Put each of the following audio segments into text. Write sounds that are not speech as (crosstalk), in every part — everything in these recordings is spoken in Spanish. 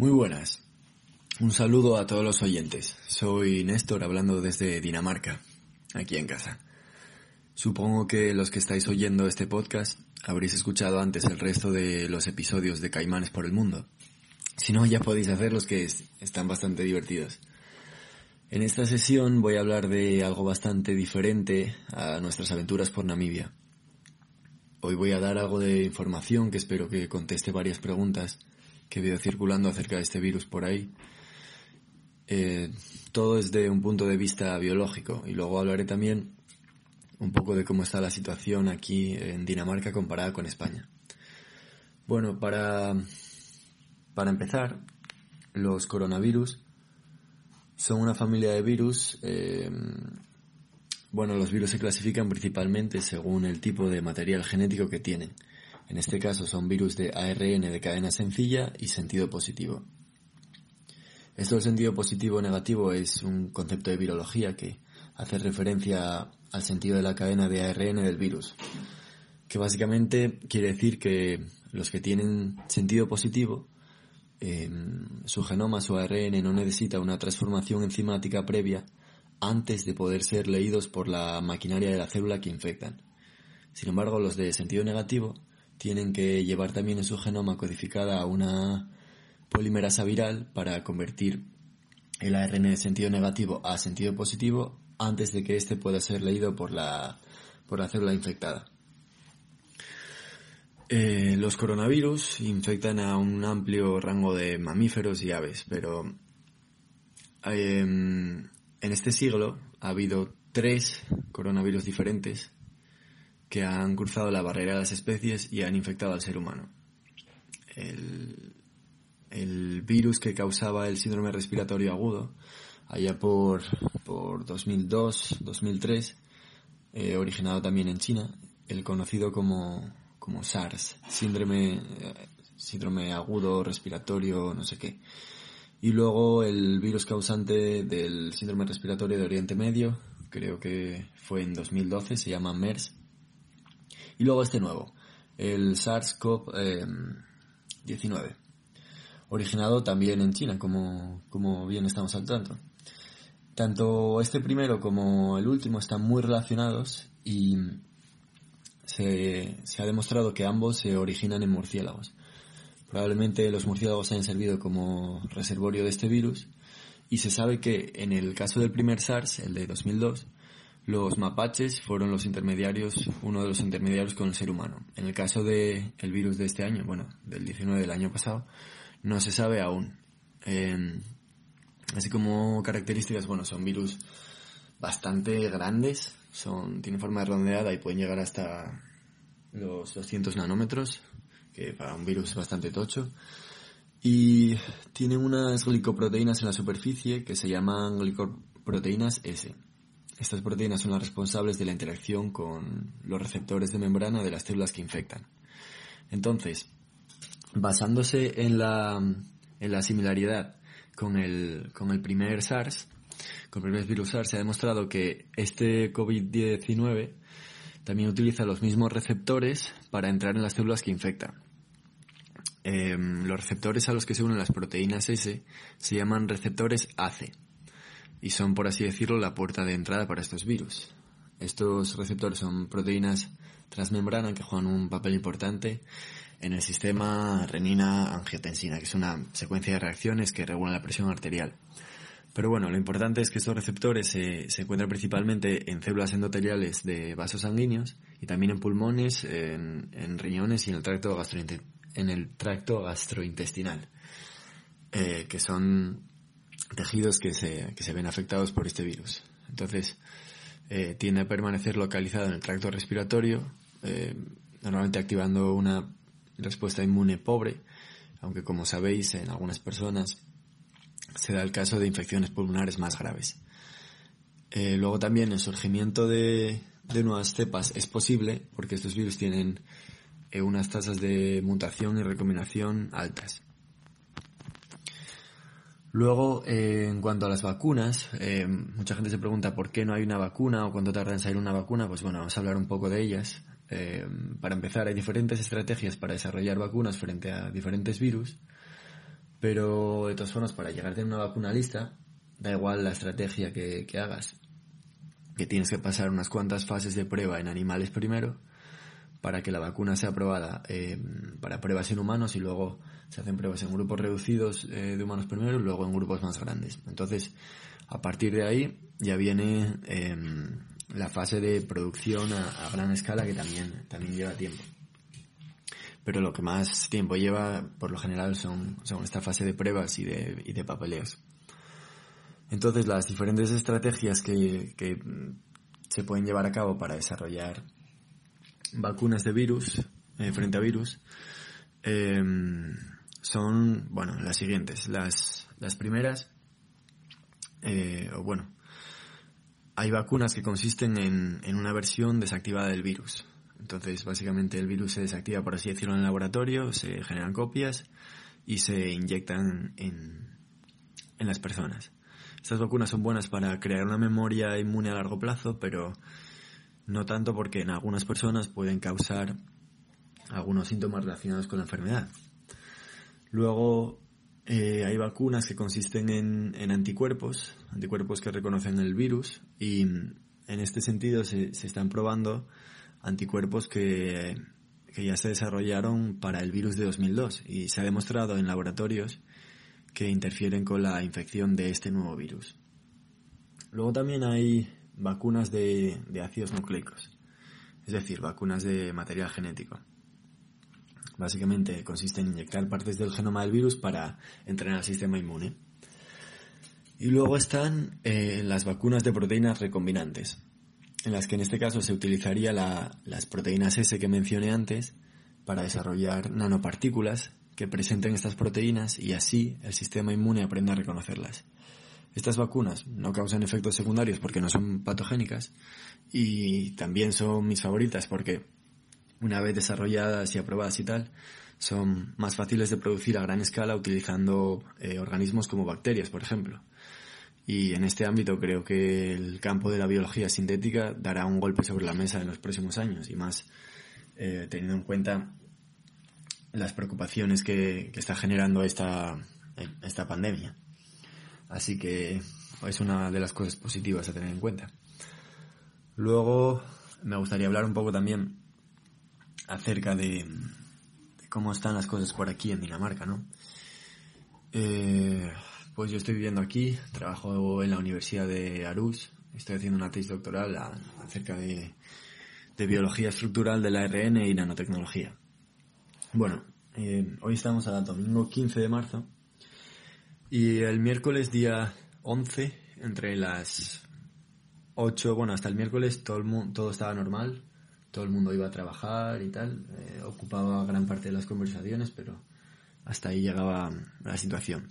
Muy buenas. Un saludo a todos los oyentes. Soy Néstor hablando desde Dinamarca, aquí en casa. Supongo que los que estáis oyendo este podcast habréis escuchado antes el resto de los episodios de Caimanes por el Mundo. Si no, ya podéis hacer los que están bastante divertidos. En esta sesión voy a hablar de algo bastante diferente a nuestras aventuras por Namibia. Hoy voy a dar algo de información que espero que conteste varias preguntas que ido circulando acerca de este virus por ahí. Eh, todo desde un punto de vista biológico y luego hablaré también un poco de cómo está la situación aquí en Dinamarca comparada con España. Bueno, para, para empezar, los coronavirus son una familia de virus eh, bueno, los virus se clasifican principalmente según el tipo de material genético que tienen. En este caso son virus de ARN de cadena sencilla y sentido positivo. Esto del sentido positivo o negativo es un concepto de virología que hace referencia al sentido de la cadena de ARN del virus, que básicamente quiere decir que los que tienen sentido positivo, em, su genoma, su ARN no necesita una transformación enzimática previa antes de poder ser leídos por la maquinaria de la célula que infectan. Sin embargo, los de sentido negativo tienen que llevar también en su genoma codificada una polimerasa viral para convertir el ARN de sentido negativo a sentido positivo antes de que éste pueda ser leído por la, por la célula infectada. Eh, los coronavirus infectan a un amplio rango de mamíferos y aves, pero eh, en este siglo ha habido tres coronavirus diferentes que han cruzado la barrera de las especies y han infectado al ser humano. El, virus que causaba el síndrome respiratorio agudo, allá por, por 2002-2003, eh, originado también en China, el conocido como, como SARS, síndrome, eh, síndrome agudo respiratorio, no sé qué. Y luego el virus causante del síndrome respiratorio de Oriente Medio, creo que fue en 2012, se llama MERS. Y luego este nuevo, el SARS-CoV-19, originado también en China, como, como bien estamos al tanto. Tanto este primero como el último están muy relacionados y se, se ha demostrado que ambos se originan en murciélagos. Probablemente los murciélagos hayan servido como reservorio de este virus y se sabe que en el caso del primer SARS, el de 2002, los mapaches fueron los intermediarios, uno de los intermediarios con el ser humano. En el caso del el virus de este año, bueno, del 19 del año pasado, no se sabe aún. Em, así como características, bueno, son virus bastante grandes, son, tienen forma redondeada y pueden llegar hasta los 200 nanómetros, que para un virus es bastante tocho. Y tiene unas glicoproteínas en la superficie que se llaman glicoproteínas S. Estas proteínas son las responsables de la interacción con los receptores de membrana de las células que infectan. Entonces, basándose en la, en la similaridad con el, con el primer SARS, con el primer virus SARS, se ha demostrado que este COVID-19 también utiliza los mismos receptores para entrar en las células que infectan. Em, los receptores a los que se unen las proteínas S se llaman receptores AC y son, por así decirlo, la puerta de entrada para estos virus. Estos receptores son proteínas transmembrana que juegan un papel importante en el sistema renina-angiotensina, que es una secuencia de reacciones que regulan la presión arterial. Pero bueno, lo importante es que estos receptores se, encuentran principalmente en células endoteliales de vasos sanguíneos y también en pulmones, en, riñones y en el tracto, en el tracto gastrointestinal, eh, que son tejidos que se, que se ven afectados por este virus. Entonces, eh, tiende a permanecer localizado en el tracto respiratorio, eh, normalmente activando una respuesta inmune pobre, aunque como sabéis en algunas personas se da el caso de infecciones pulmonares más graves. Eh, luego también el surgimiento de, nuevas cepas es posible porque estos virus tienen eh, unas tasas de mutación y recombinación altas. Luego, eh, en cuanto a las vacunas, mucha gente se pregunta por qué no hay una vacuna o cuánto tarda en salir una vacuna. Pues bueno, vamos a hablar un poco de ellas. para empezar, hay diferentes estrategias para desarrollar vacunas frente a diferentes virus. Pero de todas formas, para llegar a tener una vacuna lista, da igual la estrategia que, que hagas, que tienes que pasar unas cuantas fases de prueba en animales primero para que la vacuna sea aprobada eh, para pruebas en humanos y luego se hacen pruebas en grupos reducidos eh, de humanos primero y luego en grupos más grandes. Entonces, a partir de ahí ya viene em, la fase de producción a, gran escala que también, también lleva tiempo. Pero lo que más tiempo lleva, por lo general, son, son esta fase de pruebas y de, y de papeleos. Entonces, las diferentes estrategias que, que se pueden llevar a cabo para desarrollar vacunas de virus, eh, frente a virus, em, son, bueno, las siguientes. Las, las primeras, eh, o bueno, hay vacunas que consisten en, en una versión desactivada del virus. Entonces, básicamente el virus se desactiva, por así decirlo, en el laboratorio, se generan copias y se inyectan en, en las personas. Estas vacunas son buenas para crear una memoria inmune a largo plazo, pero no tanto porque en algunas personas pueden causar algunos síntomas relacionados con la enfermedad. Luego eh, hay vacunas que consisten en, anticuerpos, anticuerpos que reconocen el virus y en este sentido se, están probando anticuerpos que, ya se desarrollaron para el virus de 2002 y se ha demostrado en laboratorios que interfieren con la infección de este nuevo virus. Luego también hay vacunas de, ácidos nucleicos, es decir, vacunas de material genético. Básicamente consiste en inyectar partes del genoma del virus para entrenar al sistema inmune. Y luego están eh, las vacunas de proteínas recombinantes, en las que en este caso se utilizaría las proteínas S que mencioné antes para desarrollar nanopartículas que presenten estas proteínas y así el sistema inmune aprenda a reconocerlas. Estas vacunas no causan efectos secundarios porque no son patogénicas y también son mis favoritas porque una vez desarrolladas y aprobadas y tal, son más fáciles de producir a gran escala utilizando eh, organismos como bacterias, por ejemplo. Y en este ámbito creo que el campo de la biología sintética dará un golpe sobre la mesa en los próximos años y más eh, teniendo en cuenta las preocupaciones que, que está generando esta, esta pandemia. Así que es una de las cosas positivas a tener en cuenta. Luego me gustaría hablar un poco también acerca de, cómo están las cosas por aquí en Dinamarca, ¿no? Eh, pues yo estoy viviendo aquí, trabajo en la Universidad de Aarhus, estoy haciendo una tesis doctoral acerca de, de biología estructural del ARN y nanotecnología. Bueno, eh, hoy estamos a domingo 15 de marzo y el miércoles día 11, entre las 8, bueno, hasta el miércoles todo, el mundo, todo estaba normal, todo el mundo iba a trabajar y tal, eh, ocupaba gran parte de las conversaciones, pero hasta ahí llegaba la situación.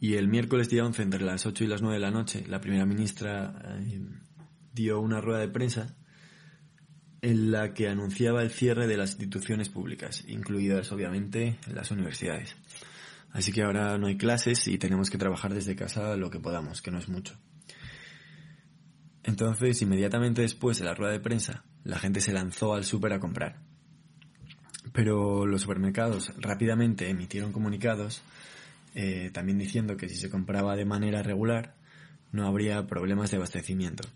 Y el miércoles día 11, entre las 8 y las 9 de la noche, la primera ministra eh, dio una rueda de prensa en la que anunciaba el cierre de las instituciones públicas, incluidas obviamente las universidades. Así que ahora no hay clases y tenemos que trabajar desde casa lo que podamos, que no es mucho. Entonces, inmediatamente después de la rueda de prensa, la gente se lanzó al súper a comprar. Pero los supermercados rápidamente emitieron comunicados eh, también diciendo que si se compraba de manera regular no habría problemas de abastecimiento.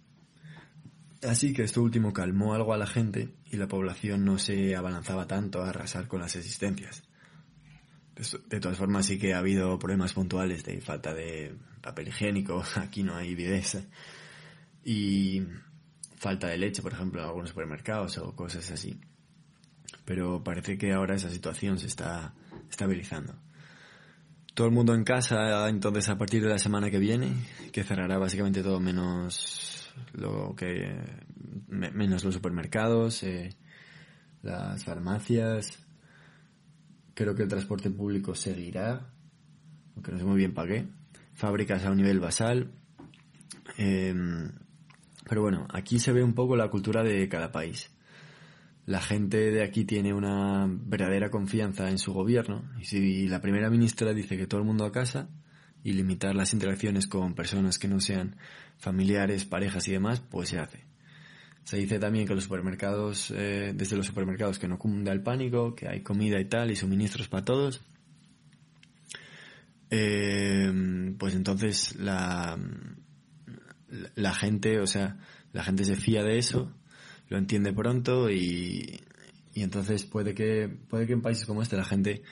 Así que esto último calmó algo a la gente y la población no se abalanzaba tanto a arrasar con las existencias. De todas formas sí que ha habido problemas puntuales de falta de papel higiénico, (laughs) aquí no hay videz, y falta de leche, por ejemplo, en algunos supermercados o cosas así. Pero parece que ahora esa situación se está estabilizando. Todo el mundo en casa, entonces a partir de la semana que viene, que cerrará básicamente todo menos lo que menos los supermercados, eh, las farmacias, Creo que el transporte público seguirá, aunque no sé muy bien para qué. Fábricas a un nivel basal. Em, pero bueno, aquí se ve un poco la cultura de cada país. La gente de aquí tiene una verdadera confianza en su gobierno y si la primera ministra dice que todo el mundo a casa y limitar las interacciones con personas que no sean familiares, parejas y demás, pues se hace. Se dice también que los supermercados, eh, desde los supermercados, que no cunda el pánico, que hay comida y tal y suministros para todos. eh, pues entonces la, la gente, o sea, la gente se fía de eso, lo entiende pronto y, y entonces puede que, puede que en países como este la gente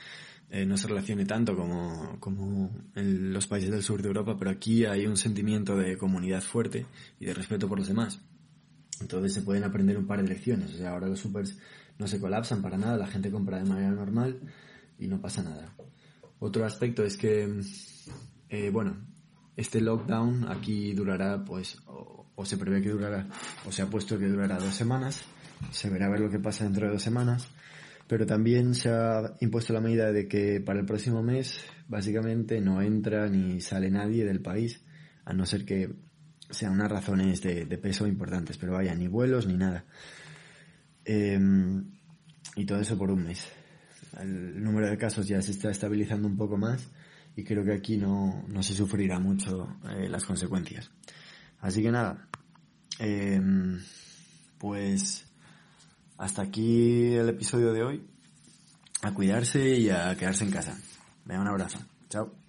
eh, no se relacione tanto como, como en los países del sur de Europa, pero aquí hay un sentimiento de comunidad fuerte y de respeto por los demás. Entonces se pueden aprender un par de lecciones. O ahora los supers no se colapsan para nada, la gente compra de manera normal y no pasa nada. Otro aspecto es que, eh, bueno, este lockdown aquí durará, pues, o, se prevé que durará, o se ha puesto que durará dos semanas. Se verá a ver lo que pasa dentro de dos semanas. Pero también se ha impuesto la medida de que para el próximo mes, básicamente, no entra ni sale nadie del país, a no ser que sean unas razones de, peso importantes, pero vaya, ni vuelos ni nada. Em, y todo eso por un mes. El número de casos ya se está estabilizando un poco más y creo que aquí no, se sufrirá mucho eh, las consecuencias. Así que nada, em, pues hasta aquí el episodio de hoy. A cuidarse y a quedarse en casa. Venga, un abrazo. Chao.